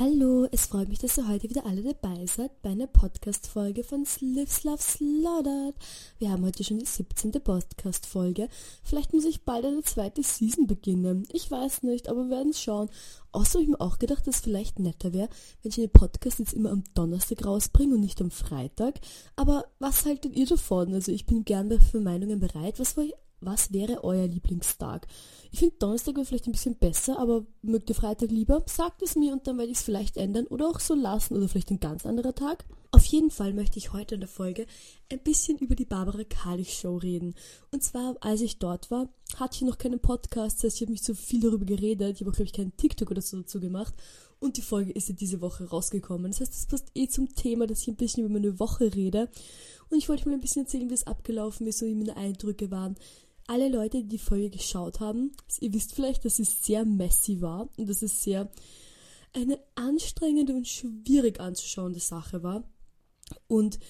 Hallo, es freut mich, dass ihr heute wieder alle dabei seid bei einer Podcast-Folge von Slips Love Slaughtered. Wir haben heute schon die 17. Podcast-Folge. Vielleicht muss ich bald eine zweite Season beginnen. Ich weiß nicht, aber wir werden schauen. Außerdem habe ich mir auch gedacht, dass es vielleicht netter wäre, wenn ich den Podcast jetzt immer am Donnerstag rausbringe und nicht am Freitag. Aber was haltet ihr davon? Also ich bin gern für Meinungen bereit. Was war was wäre euer Lieblingstag? Ich finde Donnerstag wäre vielleicht ein bisschen besser, aber mögt ihr Freitag lieber? Sagt es mir und dann werde ich es vielleicht ändern oder auch so lassen oder vielleicht ein ganz anderer Tag. Auf jeden Fall möchte ich heute in der Folge ein bisschen über die Barbara Kalich Show reden. Und zwar, als ich dort war, hatte ich noch keinen Podcast, das heißt, ich habe nicht so viel darüber geredet. Ich habe auch, glaube ich, keinen TikTok oder so dazu gemacht. Und die Folge ist ja diese Woche rausgekommen. Das heißt, es passt eh zum Thema, dass ich ein bisschen über meine Woche rede. Und ich wollte mal ein bisschen erzählen, wie es abgelaufen ist, so wie meine Eindrücke waren alle Leute, die die Folge geschaut haben, ihr wisst vielleicht, dass es sehr messy war und dass es sehr eine anstrengende und schwierig anzuschauende Sache war. Und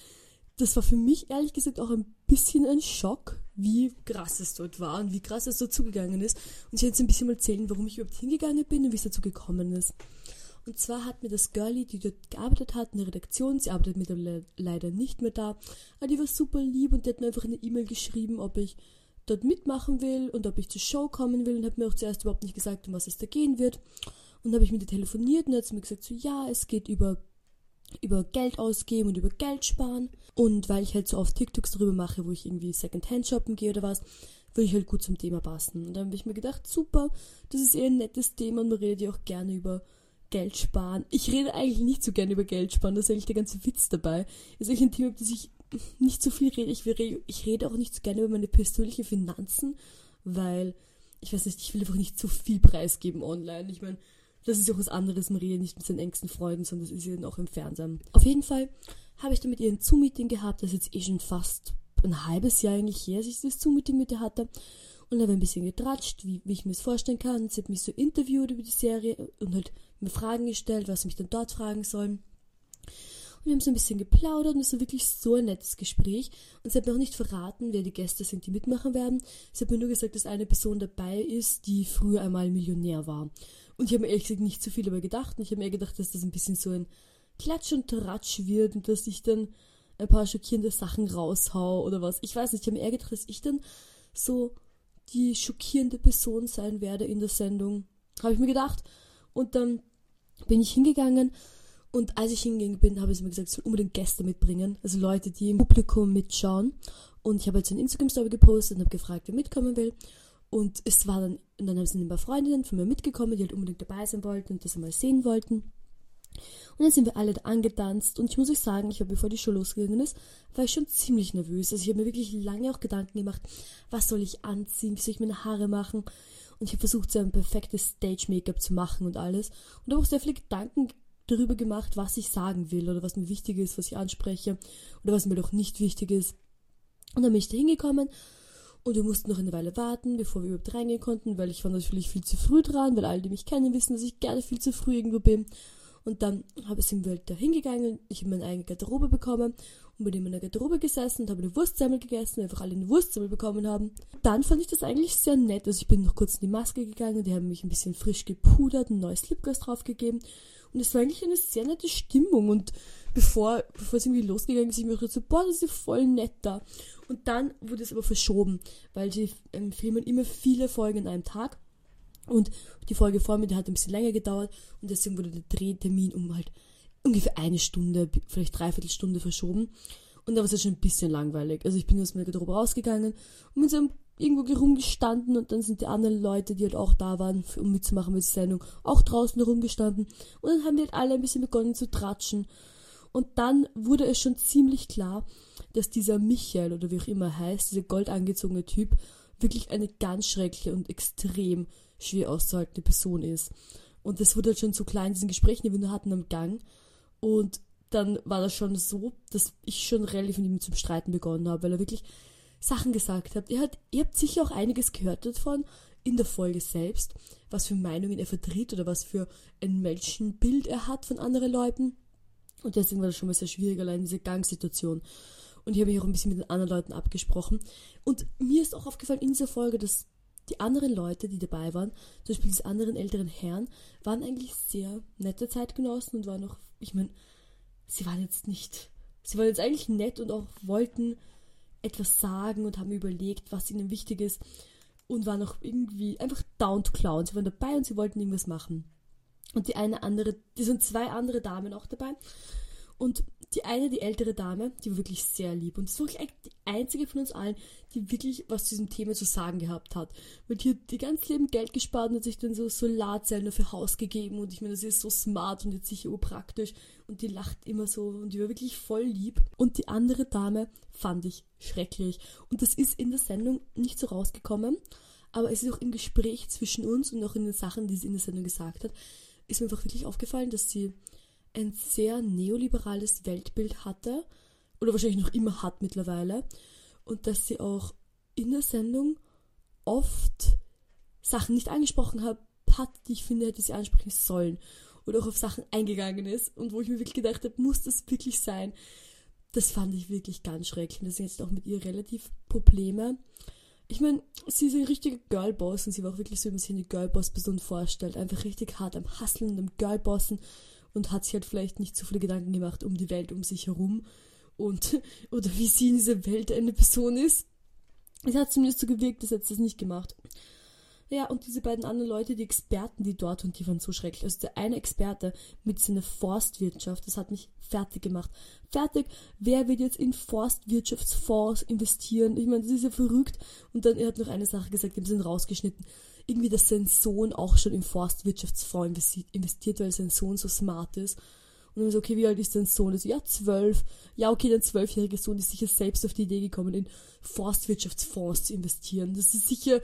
das war für mich ehrlich gesagt auch ein bisschen ein Schock, wie krass es dort war und wie krass es dort zugegangen ist. Und ich werde jetzt ein bisschen mal erzählen, warum ich überhaupt hingegangen bin und wie es dazu gekommen ist. Und zwar hat mir das Girlie, die dort gearbeitet hat, eine Redaktion, sie arbeitet mittlerweile leider nicht mehr da, aber die war super lieb und die hat mir einfach eine E-Mail geschrieben, ob ich dort mitmachen will und ob ich zur Show kommen will und habe mir auch zuerst überhaupt nicht gesagt, um was es da gehen wird. Und habe ich mit ihr telefoniert und hat sie mir gesagt, so ja, es geht über, über Geld ausgeben und über Geld sparen. Und weil ich halt so oft TikToks darüber mache, wo ich irgendwie Secondhand shoppen gehe oder was, würde ich halt gut zum Thema passen. Und dann habe ich mir gedacht, super, das ist eher ein nettes Thema und man redet ja auch gerne über Geld sparen. Ich rede eigentlich nicht so gerne über Geld sparen, das ist eigentlich der ganze Witz dabei. Das ist eigentlich ein Thema, das ich nicht so viel rede. Ich, ich rede auch nicht so gerne über meine persönlichen Finanzen, weil ich weiß nicht, ich will einfach nicht zu viel preisgeben online. Ich meine, das ist ja auch was anderes. Man redet nicht mit seinen engsten Freunden, sondern das ist ja dann auch im Fernsehen. Auf jeden Fall habe ich dann mit ihr ein Zoom-Meeting gehabt. Das ist jetzt eh schon fast ein halbes Jahr eigentlich her, dass ich das Zoom-Meeting mit ihr hatte. Und habe ein bisschen getratscht, wie, wie ich mir das vorstellen kann. Sie hat mich so interviewt über die Serie und halt mir Fragen gestellt, was sie mich dann dort fragen sollen. Und wir haben so ein bisschen geplaudert und es war wirklich so ein nettes Gespräch. Und sie hat mir auch nicht verraten, wer die Gäste sind, die mitmachen werden. Sie hat mir nur gesagt, dass eine Person dabei ist, die früher einmal Millionär war. Und ich habe mir ehrlich gesagt nicht so viel darüber gedacht. Und ich habe mir gedacht, dass das ein bisschen so ein Klatsch und Tratsch wird und dass ich dann ein paar schockierende Sachen raushau oder was. Ich weiß nicht, ich habe mir eher gedacht, dass ich dann so die schockierende Person sein werde in der Sendung. Habe ich mir gedacht. Und dann bin ich hingegangen und als ich hingegangen bin, habe ich mir gesagt, ich soll unbedingt Gäste mitbringen. Also Leute, die im Publikum mitschauen. Und ich habe jetzt eine Instagram-Story gepostet und habe gefragt, wer mitkommen will. Und es war dann, und dann sie ein paar Freundinnen von mir mitgekommen, die halt unbedingt dabei sein wollten und das einmal sehen wollten. Und dann sind wir alle da angetanzt und ich muss euch sagen, ich war bevor die Show losgegangen ist, war ich schon ziemlich nervös. Also ich habe mir wirklich lange auch Gedanken gemacht, was soll ich anziehen, wie soll ich meine Haare machen. Und ich habe versucht, so ein perfektes Stage-Make-up zu machen und alles. Und habe auch sehr viele Gedanken darüber gemacht, was ich sagen will oder was mir wichtig ist, was ich anspreche oder was mir doch nicht wichtig ist. Und dann bin ich da hingekommen und wir mussten noch eine Weile warten, bevor wir überhaupt reingehen konnten, weil ich war natürlich viel zu früh dran, weil alle, die mich kennen, wissen, dass ich gerne viel zu früh irgendwo bin. Und dann habe ich wir halt da hingegangen, ich habe meine eigene Garderobe bekommen und bin in meiner Garderobe gesessen und habe eine Wurstsemmel gegessen, weil einfach alle eine Wurstsemmel bekommen haben. Dann fand ich das eigentlich sehr nett. Also ich bin noch kurz in die Maske gegangen, die haben mich ein bisschen frisch gepudert, ein neues Lipgloss draufgegeben und es war eigentlich eine sehr nette Stimmung. Und bevor, bevor es irgendwie losgegangen ist, ich mir gedacht so, boah, das ist ja voll nett da. Und dann wurde es aber verschoben, weil sie ähm, filmen immer viele Folgen an einem Tag. Und die Folge vor mir, die hat ein bisschen länger gedauert. Und deswegen wurde der Drehtermin um halt ungefähr eine Stunde, vielleicht dreiviertel Stunde verschoben. Und da war es ja schon ein bisschen langweilig. Also ich bin aus meiner Garderobe rausgegangen und mit so einem irgendwo rumgestanden und dann sind die anderen Leute, die halt auch da waren, um mitzumachen mit der Sendung, auch draußen herumgestanden und dann haben die halt alle ein bisschen begonnen zu tratschen. Und dann wurde es schon ziemlich klar, dass dieser Michael oder wie auch immer er heißt, dieser goldangezogene Typ, wirklich eine ganz schreckliche und extrem schwer auszuhaltende Person ist. Und das wurde halt schon so klein in diesen Gesprächen, die wir nur hatten am Gang. Und dann war das schon so, dass ich schon relativ mit ihm zum Streiten begonnen habe, weil er wirklich Sachen gesagt habt. Ihr habt, ihr habt sicher auch einiges gehört davon in der Folge selbst, was für Meinungen er vertritt oder was für ein Menschenbild er hat von anderen Leuten. Und deswegen war das schon mal sehr schwierig, allein diese Gangsituation. Und ich habe mich auch ein bisschen mit den anderen Leuten abgesprochen. Und mir ist auch aufgefallen in dieser Folge, dass die anderen Leute, die dabei waren, zum Beispiel diese anderen älteren Herren, waren eigentlich sehr nette Zeitgenossen und waren auch, ich meine, sie waren jetzt nicht, sie waren jetzt eigentlich nett und auch wollten etwas sagen und haben überlegt, was ihnen wichtig ist und waren auch irgendwie einfach down to clown. Sie waren dabei und sie wollten irgendwas machen. Und die eine andere, die sind zwei andere Damen auch dabei. Und die eine, die ältere Dame, die war wirklich sehr lieb. Und das war wirklich die einzige von uns allen, die wirklich was zu diesem Thema zu sagen gehabt hat. Weil die hat die ganze Leben Geld gespart und hat sich dann so Solarzellen für Haus gegeben. Und ich meine, das ist so smart und jetzt sicher urpraktisch. Und die lacht immer so und die war wirklich voll lieb. Und die andere Dame fand ich schrecklich. Und das ist in der Sendung nicht so rausgekommen. Aber es ist auch im Gespräch zwischen uns und auch in den Sachen, die sie in der Sendung gesagt hat, ist mir einfach wirklich aufgefallen, dass sie ein sehr neoliberales Weltbild hatte oder wahrscheinlich noch immer hat mittlerweile und dass sie auch in der Sendung oft Sachen nicht angesprochen hat, die ich finde, hätte sie ansprechen sollen oder auch auf Sachen eingegangen ist und wo ich mir wirklich gedacht habe, muss das wirklich sein? Das fand ich wirklich ganz schrecklich. Deswegen jetzt auch mit ihr relativ Probleme. Ich meine, sie ist ein richtiger Girlboss und sie war auch wirklich so, wie man sich eine Girlboss-Person vorstellt. Einfach richtig hart am Hustlen und am Girlbossen und hat sich halt vielleicht nicht so viele Gedanken gemacht um die Welt um sich herum und oder wie sie in dieser Welt eine Person ist. Es hat zumindest so gewirkt, dass er das nicht gemacht. Ja, und diese beiden anderen Leute, die Experten, die dort und die waren so schrecklich. Also der eine Experte mit seiner Forstwirtschaft, das hat mich fertig gemacht. Fertig, wer wird jetzt in Forstwirtschaftsfonds investieren? Ich meine, das ist ja verrückt. Und dann, er hat noch eine Sache gesagt, die haben sie rausgeschnitten irgendwie, dass sein Sohn auch schon im Forstwirtschaftsfonds investiert, weil sein Sohn so smart ist. Und dann so, okay, wie alt ist dein Sohn? Also, ja, zwölf. Ja, okay, dein zwölfjähriger Sohn ist sicher selbst auf die Idee gekommen, in Forstwirtschaftsfonds zu investieren. Das ist sicher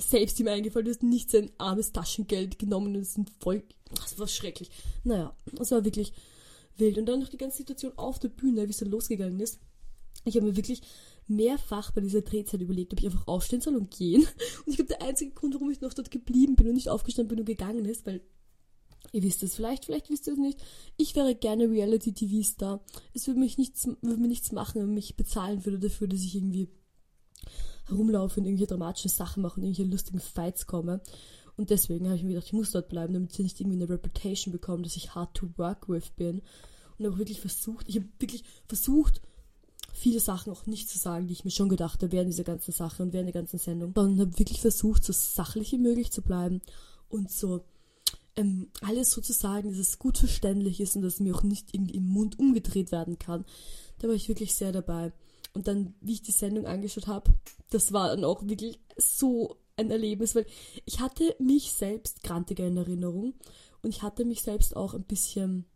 selbst ihm eingefallen, du hast nicht sein armes Taschengeld genommen und es sind voll, das war schrecklich. Naja, das war wirklich wild. Und dann noch die ganze Situation auf der Bühne, wie es dann losgegangen ist. Ich habe mir wirklich mehrfach bei dieser Drehzeit überlegt, ob ich einfach aufstehen soll und gehen. Und ich glaube, der einzige Grund, warum ich noch dort geblieben bin und nicht aufgestanden bin und gegangen ist, weil Ihr wisst es vielleicht, vielleicht wisst ihr es nicht. Ich wäre gerne Reality-TV-Star. Es würde mich nichts, würde mir nichts machen, wenn mich bezahlen würde dafür, dass ich irgendwie herumlaufe und irgendwelche dramatischen Sachen mache und irgendwelche lustigen Fights komme. Und deswegen habe ich mir gedacht, ich muss dort bleiben, damit sie nicht irgendwie eine Reputation bekommen, dass ich hard to work with bin. Und habe wirklich versucht, ich habe wirklich versucht, viele Sachen auch nicht zu sagen, die ich mir schon gedacht habe während dieser ganzen Sache und während der ganzen Sendung. Und habe wirklich versucht, so sachlich wie möglich zu bleiben und so ähm, alles so zu sagen, dass es gut verständlich ist und dass mir auch nicht irgendwie im Mund umgedreht werden kann. Da war ich wirklich sehr dabei. Und dann, wie ich die Sendung angeschaut habe, das war dann auch wirklich so ein Erlebnis, weil ich hatte mich selbst grantiger in Erinnerung und ich hatte mich selbst auch ein bisschen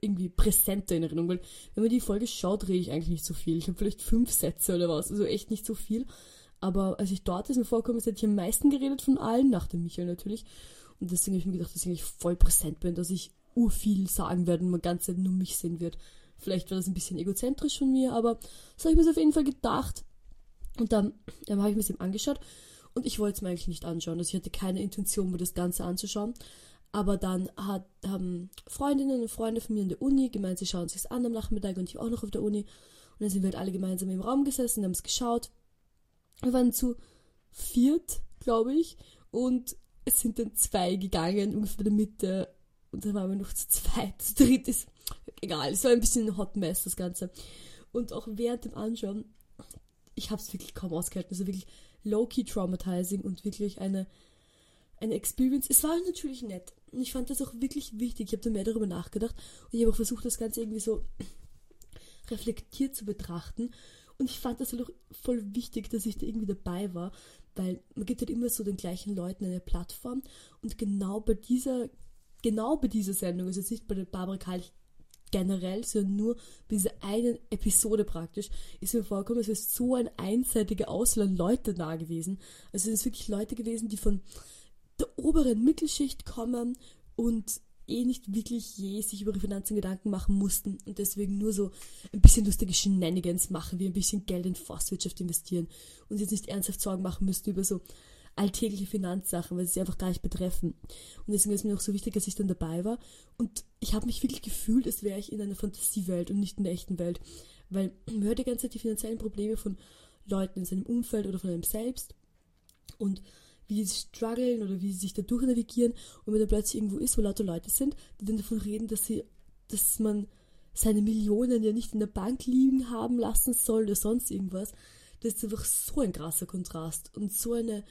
irgendwie präsenter in Erinnerung, weil wenn man die Folge schaut, rede ich eigentlich nicht so viel. Ich habe vielleicht fünf Sätze oder was, also echt nicht so viel. Aber als ich dort ist mir vorgekommen ist, hätte ich am meisten geredet von allen, nach dem Michael natürlich. Und deswegen habe ich mir gedacht, dass ich eigentlich voll präsent bin, dass ich urviel sagen werde und man ganz nur mich sehen wird. Vielleicht war das ein bisschen egozentrisch von mir, aber so habe ich mir auf jeden Fall gedacht. Und dann, dann habe ich mir es eben angeschaut und ich wollte es mir eigentlich nicht anschauen. Also ich hatte keine Intention, mir das Ganze anzuschauen. Aber dann hat, haben Freundinnen und Freunde von mir in der Uni gemeint, sie schauen sich an am Nachmittag und ich auch noch auf der Uni. Und dann sind wir halt alle gemeinsam im Raum gesessen, haben es geschaut. Wir waren zu viert, glaube ich. Und es sind dann zwei gegangen, ungefähr in der Mitte. Und dann waren wir noch zu zweit. Das dritte ist egal. Es war ein bisschen ein Hot Mess, das Ganze. Und auch während dem Anschauen, ich habe es wirklich kaum ausgehalten. Also wirklich low-key traumatizing und wirklich eine eine Experience. Es war natürlich nett. Und ich fand das auch wirklich wichtig. Ich habe da mehr darüber nachgedacht. Und ich habe auch versucht, das Ganze irgendwie so reflektiert zu betrachten. Und ich fand das halt auch voll wichtig, dass ich da irgendwie dabei war, weil man gibt halt immer so den gleichen Leuten eine Plattform. Und genau bei dieser, genau bei dieser Sendung, also jetzt nicht bei der Barbara Kalch generell, sondern nur bei dieser einen Episode praktisch, ist mir vorgekommen, es ist so ein einseitiger Auswahl an Leute da gewesen. Also es sind wirklich Leute gewesen, die von der oberen Mittelschicht kommen und eh nicht wirklich je sich über ihre Finanzen Gedanken machen mussten und deswegen nur so ein bisschen lustige Shenanigans machen, wie ein bisschen Geld in Forstwirtschaft investieren und jetzt nicht ernsthaft Sorgen machen müssten über so alltägliche Finanzsachen, weil sie einfach gar nicht betreffen. Und deswegen ist mir auch so wichtig, dass ich dann dabei war und ich habe mich wirklich gefühlt, als wäre ich in einer Fantasiewelt und nicht in der echten Welt, weil man hört die ganze Zeit die finanziellen Probleme von Leuten in seinem Umfeld oder von einem selbst und wie sie strugglen oder wie sie sich da durchnavigieren. Und wenn er plötzlich irgendwo ist, wo lauter Leute sind, die dann davon reden, dass sie, dass man seine Millionen ja nicht in der Bank liegen haben lassen soll oder sonst irgendwas, das ist einfach so ein krasser Kontrast und so eine,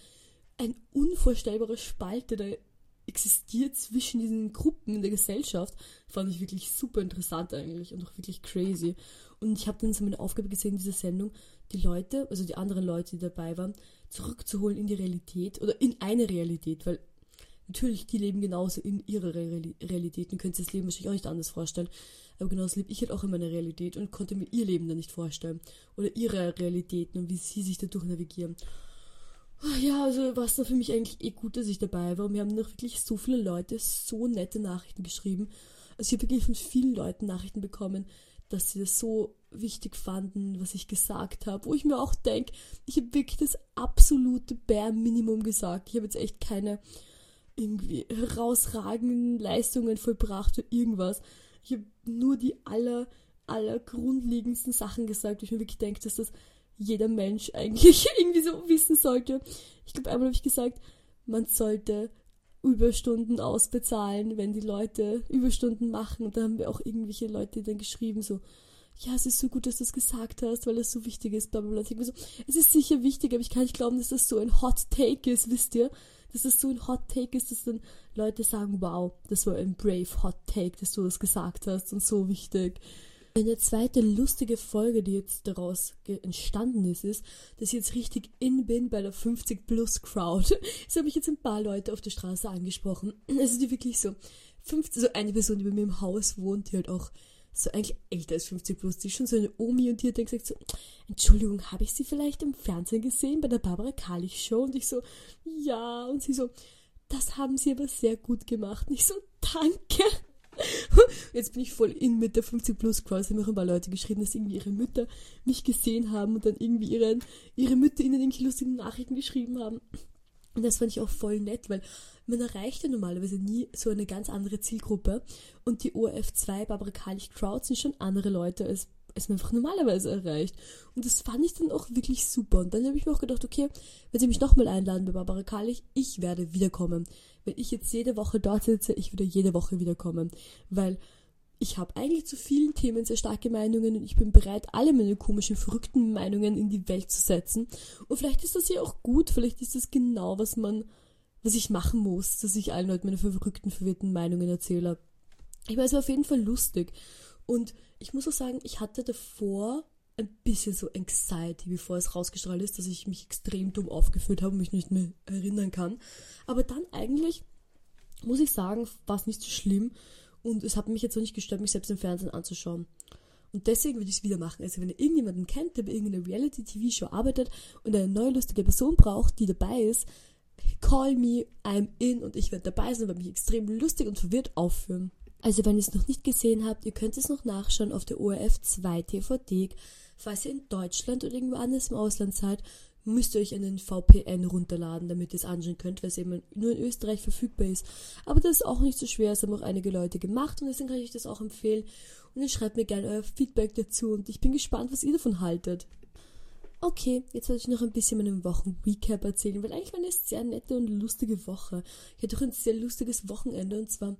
ein unvorstellbarer Spalt, der existiert zwischen diesen Gruppen in der Gesellschaft, fand ich wirklich super interessant eigentlich und auch wirklich crazy. Und ich habe dann so meine Aufgabe gesehen in dieser Sendung, die Leute, also die anderen Leute, die dabei waren, zurückzuholen in die Realität oder in eine Realität, weil natürlich, die leben genauso in ihrer Realität und können sich das Leben wahrscheinlich auch nicht anders vorstellen. Aber genauso lebe ich halt auch in meiner Realität und konnte mir ihr Leben dann nicht vorstellen. Oder ihre Realitäten und wie sie sich dadurch navigieren. Ah, ja, also war es dann für mich eigentlich eh gut, dass ich dabei war. Und wir haben noch wirklich so viele Leute so nette Nachrichten geschrieben. Also ich habe wirklich von vielen Leuten Nachrichten bekommen, dass sie das so wichtig fanden, was ich gesagt habe. Wo ich mir auch denke, ich habe wirklich das absolute Bare Minimum gesagt. Ich habe jetzt echt keine irgendwie herausragenden Leistungen vollbracht oder irgendwas. Ich habe nur die aller, aller grundlegendsten Sachen gesagt, wo ich mir wirklich denke, dass das jeder Mensch eigentlich irgendwie so wissen sollte. Ich glaube, einmal habe ich gesagt, man sollte Überstunden ausbezahlen, wenn die Leute Überstunden machen. Und da haben wir auch irgendwelche Leute dann geschrieben, so, ja, es ist so gut, dass du das gesagt hast, weil es so wichtig ist, bla bla bla. Ich so, es ist sicher wichtig, aber ich kann nicht glauben, dass das so ein Hot Take ist, wisst ihr? Dass das so ein Hot Take ist, dass dann Leute sagen, wow, das war ein brave Hot Take, dass du das gesagt hast und so wichtig. Eine zweite lustige Folge, die jetzt daraus entstanden ist, ist, dass ich jetzt richtig in bin bei der 50 Plus Crowd. Das habe ich jetzt ein paar Leute auf der Straße angesprochen. Also die wirklich so 50, so eine Person, die bei mir im Haus wohnt, die halt auch so eigentlich älter als 50 plus, die ist schon so eine Omi und die hat dann gesagt so, Entschuldigung, habe ich sie vielleicht im Fernsehen gesehen bei der Barbara Kalich Show? Und ich so, ja. Und sie so, das haben sie aber sehr gut gemacht. Und ich so, danke. Jetzt bin ich voll in mit der 50 Plus Cross. Haben auch ein paar Leute geschrieben, dass irgendwie ihre Mütter mich gesehen haben und dann irgendwie ihren, ihre Mütter ihnen irgendwelche lustigen Nachrichten geschrieben haben. Und das fand ich auch voll nett, weil man erreicht ja normalerweise nie so eine ganz andere Zielgruppe. Und die ORF2 Barbara Kalich Crowd sind schon andere Leute als es mir einfach normalerweise erreicht. Und das fand ich dann auch wirklich super. Und dann habe ich mir auch gedacht, okay, wenn sie mich nochmal einladen bei Barbara Kalich, ich werde wiederkommen. Wenn ich jetzt jede Woche dort sitze, ich würde jede Woche wiederkommen. Weil ich habe eigentlich zu vielen Themen sehr starke Meinungen und ich bin bereit, alle meine komischen, verrückten Meinungen in die Welt zu setzen. Und vielleicht ist das ja auch gut, vielleicht ist das genau, was man, was ich machen muss, dass ich allen Leuten meine verrückten, verwirrten Meinungen erzähle. Ich meine, es war auf jeden Fall lustig. Und ich muss auch sagen, ich hatte davor ein bisschen so Anxiety, bevor es rausgestrahlt ist, dass ich mich extrem dumm aufgeführt habe und mich nicht mehr erinnern kann. Aber dann eigentlich, muss ich sagen, war es nicht so schlimm und es hat mich jetzt auch nicht gestört, mich selbst im Fernsehen anzuschauen. Und deswegen würde ich es wieder machen. Also wenn ihr irgendjemanden kennt, der bei irgendeiner Reality-TV-Show arbeitet und eine neue lustige Person braucht, die dabei ist, call me, I'm in und ich werde dabei sein und mich extrem lustig und verwirrt aufführen. Also wenn ihr es noch nicht gesehen habt, ihr könnt es noch nachschauen auf der ORF 2 TVD. Falls ihr in Deutschland oder irgendwo anders im Ausland seid, müsst ihr euch einen VPN runterladen, damit ihr es anschauen könnt, weil es eben nur in Österreich verfügbar ist. Aber das ist auch nicht so schwer, es haben auch einige Leute gemacht und deswegen kann ich das auch empfehlen. Und dann schreibt mir gerne euer Feedback dazu und ich bin gespannt, was ihr davon haltet. Okay, jetzt werde ich noch ein bisschen meinen Wochen-Recap erzählen, weil eigentlich war eine sehr nette und lustige Woche. Ich hatte auch ein sehr lustiges Wochenende und zwar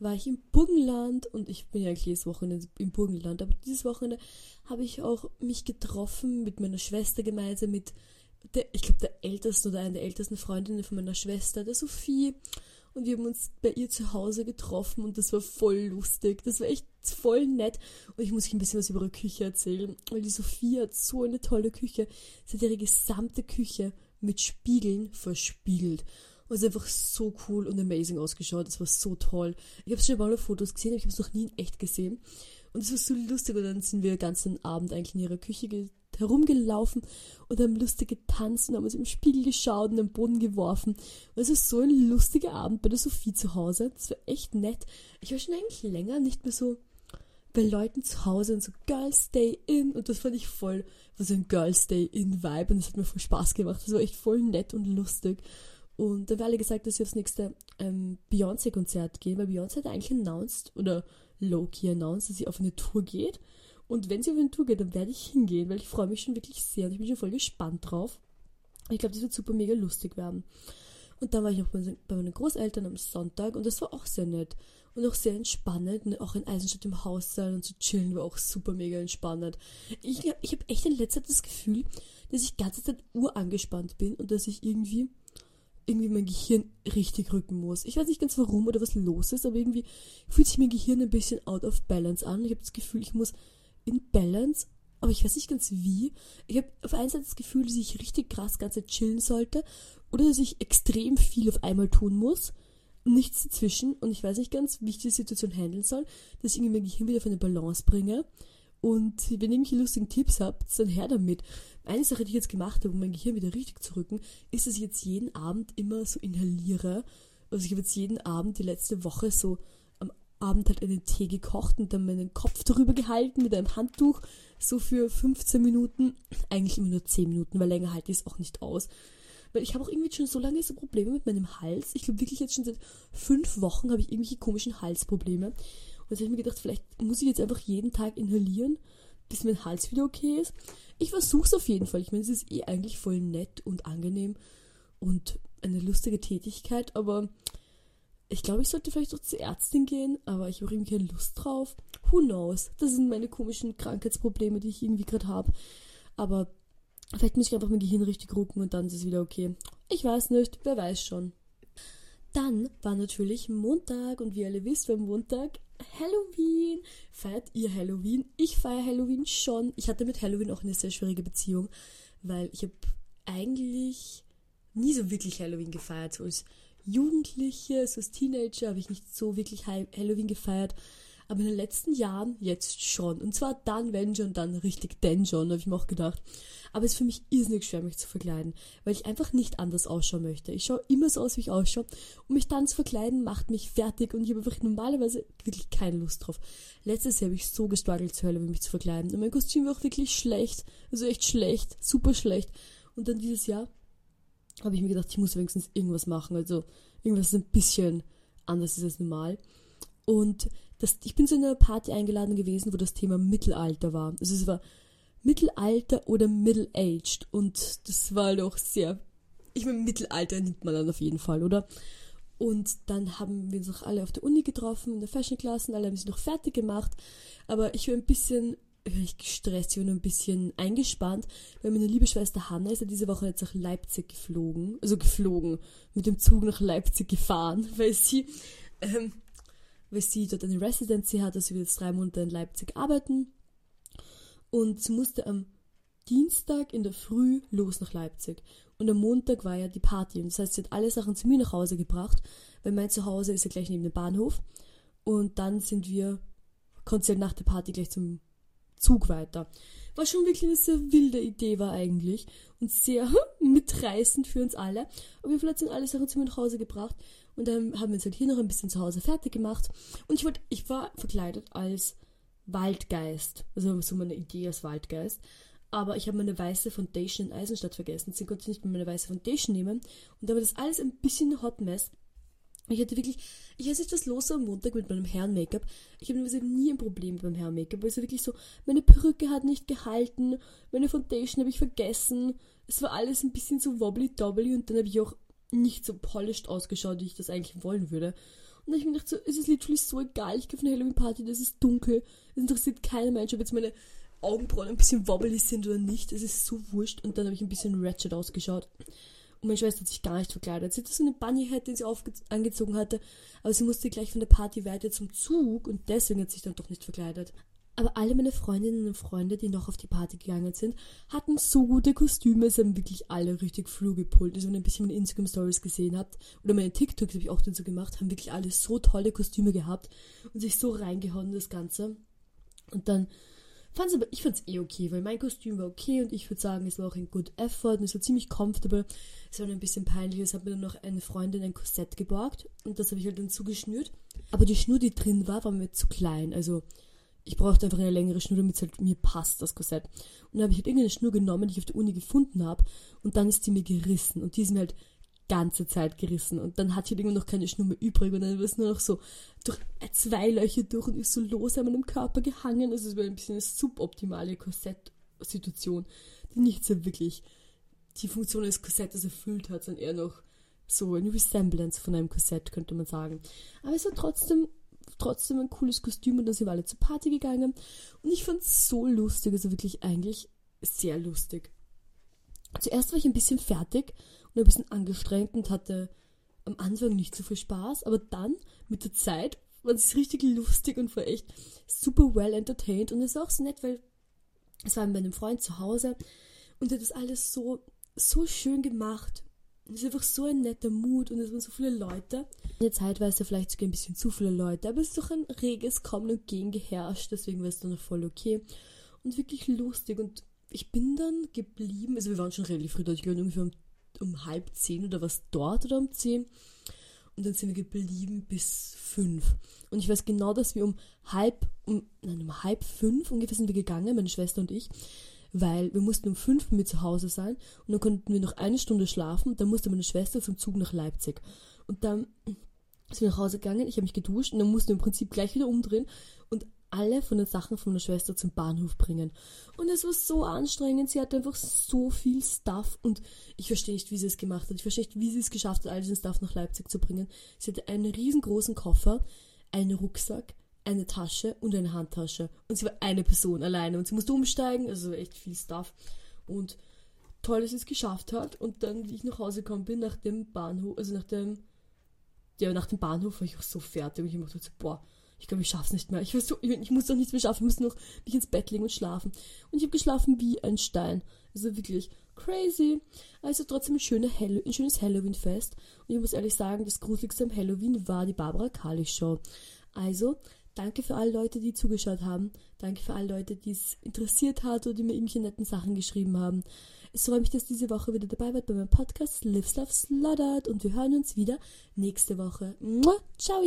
war ich im Burgenland und ich bin ja eigentlich jedes Wochenende im Burgenland, aber dieses Wochenende habe ich auch mich getroffen mit meiner Schwester gemeinsam, mit der, ich glaube, der ältesten oder einer der ältesten Freundinnen von meiner Schwester, der Sophie. Und wir haben uns bei ihr zu Hause getroffen und das war voll lustig. Das war echt voll nett. Und ich muss euch ein bisschen was über ihre Küche erzählen, weil die Sophie hat so eine tolle Küche. Sie hat ihre gesamte Küche mit Spiegeln verspiegelt. Und es ist einfach so cool und amazing ausgeschaut. Es war so toll. Ich habe schon mal auf Fotos gesehen, aber ich habe es noch nie in echt gesehen. Und es war so lustig. Und dann sind wir den ganzen Abend eigentlich in ihrer Küche herumgelaufen und haben lustig getanzt und haben uns im Spiegel geschaut und am Boden geworfen. Und es war so ein lustiger Abend bei der Sophie zu Hause. Das war echt nett. Ich war schon eigentlich länger nicht mehr so bei Leuten zu Hause und so Girls Stay In und das fand ich voll, war so ein Girls Stay In Vibe und das hat mir voll Spaß gemacht. Das war echt voll nett und lustig. Und da haben alle gesagt, dass sie aufs nächste ähm, Beyoncé-Konzert gehen, weil Beyoncé hat eigentlich announced oder low-key announced, dass sie auf eine Tour geht. Und wenn sie auf eine Tour geht, dann werde ich hingehen, weil ich freue mich schon wirklich sehr und ich bin schon voll gespannt drauf. Ich glaube, das wird super mega lustig werden. Und dann war ich noch bei, bei meinen Großeltern am Sonntag und das war auch sehr nett und auch sehr entspannend. Und auch in Eisenstadt im Haus sein und zu chillen war auch super mega entspannend. Ich, ich habe echt in letzter Zeit das Gefühl, dass ich die ganze Zeit urangespannt bin und dass ich irgendwie irgendwie mein Gehirn richtig rücken muss. Ich weiß nicht ganz warum oder was los ist, aber irgendwie fühlt sich mein Gehirn ein bisschen out of balance an. Ich habe das Gefühl, ich muss in Balance, aber ich weiß nicht ganz wie. Ich habe auf einer Seite das Gefühl, dass ich richtig krass ganze chillen sollte oder dass ich extrem viel auf einmal tun muss. Nichts dazwischen und ich weiß nicht ganz, wie ich die Situation handeln soll, dass ich irgendwie mein Gehirn wieder auf eine Balance bringe. Und wenn ihr irgendwelche lustigen Tipps habt, dann her damit. Eine Sache, die ich jetzt gemacht habe, um mein Gehirn wieder richtig zu rücken, ist, dass ich jetzt jeden Abend immer so inhaliere. Also ich habe jetzt jeden Abend die letzte Woche so am Abend halt einen Tee gekocht und dann meinen Kopf darüber gehalten mit einem Handtuch, so für 15 Minuten. Eigentlich immer nur 10 Minuten, weil länger halte ich es auch nicht aus. Weil ich habe auch irgendwie schon so lange so Probleme mit meinem Hals. Ich glaube wirklich jetzt schon seit fünf Wochen habe ich irgendwelche komischen Halsprobleme. Jetzt habe ich mir gedacht, vielleicht muss ich jetzt einfach jeden Tag inhalieren, bis mein Hals wieder okay ist ich versuche es auf jeden Fall. Ich meine, es ist eh eigentlich voll nett und angenehm und eine lustige Tätigkeit, aber ich glaube, ich sollte vielleicht auch zur Ärztin gehen, aber ich habe irgendwie keine Lust drauf. Who knows? Das sind meine komischen Krankheitsprobleme, die ich irgendwie gerade habe. Aber vielleicht muss ich einfach mein Gehirn richtig rucken und dann ist es wieder okay. Ich weiß nicht, wer weiß schon. Dann war natürlich Montag und wie ihr alle wisst, war Montag Halloween. Feiert ihr Halloween? Ich feiere Halloween schon. Ich hatte mit Halloween auch eine sehr schwierige Beziehung, weil ich habe eigentlich nie so wirklich Halloween gefeiert. So als Jugendliche, so als Teenager habe ich nicht so wirklich Halloween gefeiert. Aber in den letzten Jahren jetzt schon. Und zwar dann, wenn schon, dann richtig denn schon, habe ich mir auch gedacht. Aber es ist für mich irrsinnig schwer, mich zu verkleiden, weil ich einfach nicht anders ausschauen möchte. Ich schaue immer so aus, wie ich ausschaue. Und mich dann zu verkleiden, macht mich fertig und ich habe einfach normalerweise wirklich keine Lust drauf. Letztes Jahr habe ich so gestruggelt zu Hölle, mich zu verkleiden. Und mein Kostüm war auch wirklich schlecht. Also echt schlecht. Super schlecht. Und dann dieses Jahr habe ich mir gedacht, ich muss wenigstens irgendwas machen. Also irgendwas ein bisschen anders ist als normal. Und das, ich bin zu einer Party eingeladen gewesen, wo das Thema Mittelalter war. Also es war Mittelalter oder Middle-Aged. Und das war doch sehr. Ich meine, Mittelalter nimmt man dann auf jeden Fall, oder? Und dann haben wir uns auch alle auf der Uni getroffen, in der Fashion Class, und alle haben sich noch fertig gemacht. Aber ich war ein bisschen ich gestresst, ich war ein bisschen eingespannt, weil meine liebe Schwester Hanna ist ja diese Woche jetzt nach Leipzig geflogen, also geflogen, mit dem Zug nach Leipzig gefahren, weil sie ähm, weil sie dort eine Residency hat, also wird jetzt drei Monate in Leipzig arbeiten. Und sie musste am Dienstag in der Früh los nach Leipzig. Und am Montag war ja die Party. Und das heißt, sie hat alle Sachen zu mir nach Hause gebracht, weil mein Zuhause ist ja gleich neben dem Bahnhof. Und dann sind wir, konnte sie halt nach der Party gleich zum Zug weiter. Was schon wirklich eine sehr wilde Idee war eigentlich. Und sehr mitreißend für uns alle. Aber wir hat alle Sachen zu mir nach Hause gebracht. Und dann haben wir uns halt hier noch ein bisschen zu Hause fertig gemacht. Und ich, wollte, ich war verkleidet als Waldgeist. Also so meine Idee als Waldgeist. Aber ich habe meine weiße Foundation in Eisenstadt vergessen. Deswegen konnte ich nicht mehr meine weiße Foundation nehmen. Und da war das alles ein bisschen Hot Mess. Ich hatte wirklich, ich weiß nicht, was los war am Montag mit meinem Herren-Make-up. Ich habe nie ein Problem mit meinem Herren-Make-up. Also wirklich so, meine Perücke hat nicht gehalten, meine Foundation habe ich vergessen. Es war alles ein bisschen so wobbly-dobbly und dann habe ich auch nicht so polished ausgeschaut, wie ich das eigentlich wollen würde. Und ich mir gedacht, so, es ist literally so egal, ich gehe auf eine Halloween-Party, das ist dunkel, es interessiert keinen Mensch, ob jetzt meine Augenbrauen ein bisschen wobbly sind oder nicht, es ist so wurscht. Und dann habe ich ein bisschen ratchet ausgeschaut. Und meine Schwester hat sich gar nicht verkleidet. Sie hatte so eine Bunny-Hat, den sie angezogen hatte, aber sie musste gleich von der Party weiter zum Zug und deswegen hat sie sich dann doch nicht verkleidet. Aber alle meine Freundinnen und Freunde, die noch auf die Party gegangen sind, hatten so gute Kostüme. Es haben wirklich alle richtig flu gepult. Also wenn ihr ein bisschen meine Instagram-Stories gesehen habt, oder meine TikToks habe ich auch dazu gemacht, haben wirklich alle so tolle Kostüme gehabt und sich so reingehauen, das Ganze. Und dann fand aber, ich fand es eh okay, weil mein Kostüm war okay und ich würde sagen, es war auch ein good effort und es war ziemlich comfortable. Es war ein bisschen peinlich, es hat mir dann noch eine Freundin ein Korsett geborgt und das habe ich halt dann zugeschnürt. Aber die Schnur, die drin war, war mir zu klein. Also ich brauchte einfach eine längere Schnur, damit es halt mir passt, das Korsett. Und dann habe ich halt irgendeine Schnur genommen, die ich auf der Uni gefunden habe. Und dann ist die mir gerissen. Und die ist mir halt ganze Zeit gerissen. Und dann hatte ich halt irgendwann noch keine Schnur mehr übrig. Und dann war es nur noch so durch zwei Löcher durch und ist so los an meinem Körper gehangen. Also es war ein bisschen eine suboptimale Korsett-Situation, die nicht so wirklich die Funktion des Korsettes erfüllt hat, sondern eher noch So ein Resemblance von einem Korsett, könnte man sagen. Aber es war trotzdem, trotzdem ein cooles Kostüm und dann sind wir alle zur Party gegangen. Und ich fand es so lustig, also wirklich eigentlich sehr lustig. Zuerst war ich ein bisschen fertig und ein bisschen angestrengt und hatte am Anfang nicht so viel Spaß, aber dann mit der Zeit war es richtig lustig und war echt super well entertained und es war auch so nett, weil es war bei einem Freund zu Hause und er hat das alles so, so schön gemacht. Es ist einfach so ein netter Mut und es waren so viele Leute. In der Zeit war es ja vielleicht sogar ein bisschen zu viele Leute, aber es ist doch ein reges Kommen und Gehen geherrscht, deswegen war es dann voll okay und wirklich lustig und ich bin dann geblieben, also wir waren schon relativ früh dort, ich glaube ungefähr um, um halb zehn oder was dort oder um zehn. Und dann sind wir geblieben bis fünf. Und ich weiß genau, dass wir um halb, um, nein, um halb fünf ungefähr sind wir gegangen, meine Schwester und ich, weil wir mussten um fünf mir zu Hause sein und dann konnten wir noch eine Stunde schlafen. Dann musste meine Schwester zum Zug nach Leipzig. Und dann sind wir nach Hause gegangen, ich habe mich geduscht und dann mussten wir im Prinzip gleich wieder umdrehen und alle von den Sachen von der Schwester zum Bahnhof bringen. Und es war so anstrengend. Sie hatte einfach so viel Stuff und ich verstehe nicht, wie sie es gemacht hat. Ich verstehe nicht, wie sie es geschafft hat, all diesen Stuff nach Leipzig zu bringen. Sie hatte einen riesengroßen Koffer, einen Rucksack, eine Tasche und eine Handtasche. Und sie war eine Person alleine und sie musste umsteigen, also echt viel Stuff. Und toll, dass sie es geschafft hat. Und dann, wie ich nach Hause gekommen bin, nach dem Bahnhof, also nach dem, ja, nach dem Bahnhof war ich auch so fertig und ich dachte so, boah, ich glaube, ich schaff's nicht mehr. Ich, so, ich muss doch nichts mehr schaffen. Ich muss noch mich ins Bett legen und schlafen. Und ich habe geschlafen wie ein Stein. Also wirklich crazy. Also trotzdem ein, schöner Hallo ein schönes Halloween-Fest. Und ich muss ehrlich sagen, das Gruseligste am Halloween war die Barbara Kalisch Show. Also, danke für alle Leute, die zugeschaut haben. Danke für alle Leute, die es interessiert hat oder die mir irgendwelche netten Sachen geschrieben haben. Es freut mich, dass diese Woche wieder dabei wart bei meinem Podcast Live Love Slaughtered und wir hören uns wieder nächste Woche. Mua, ciao!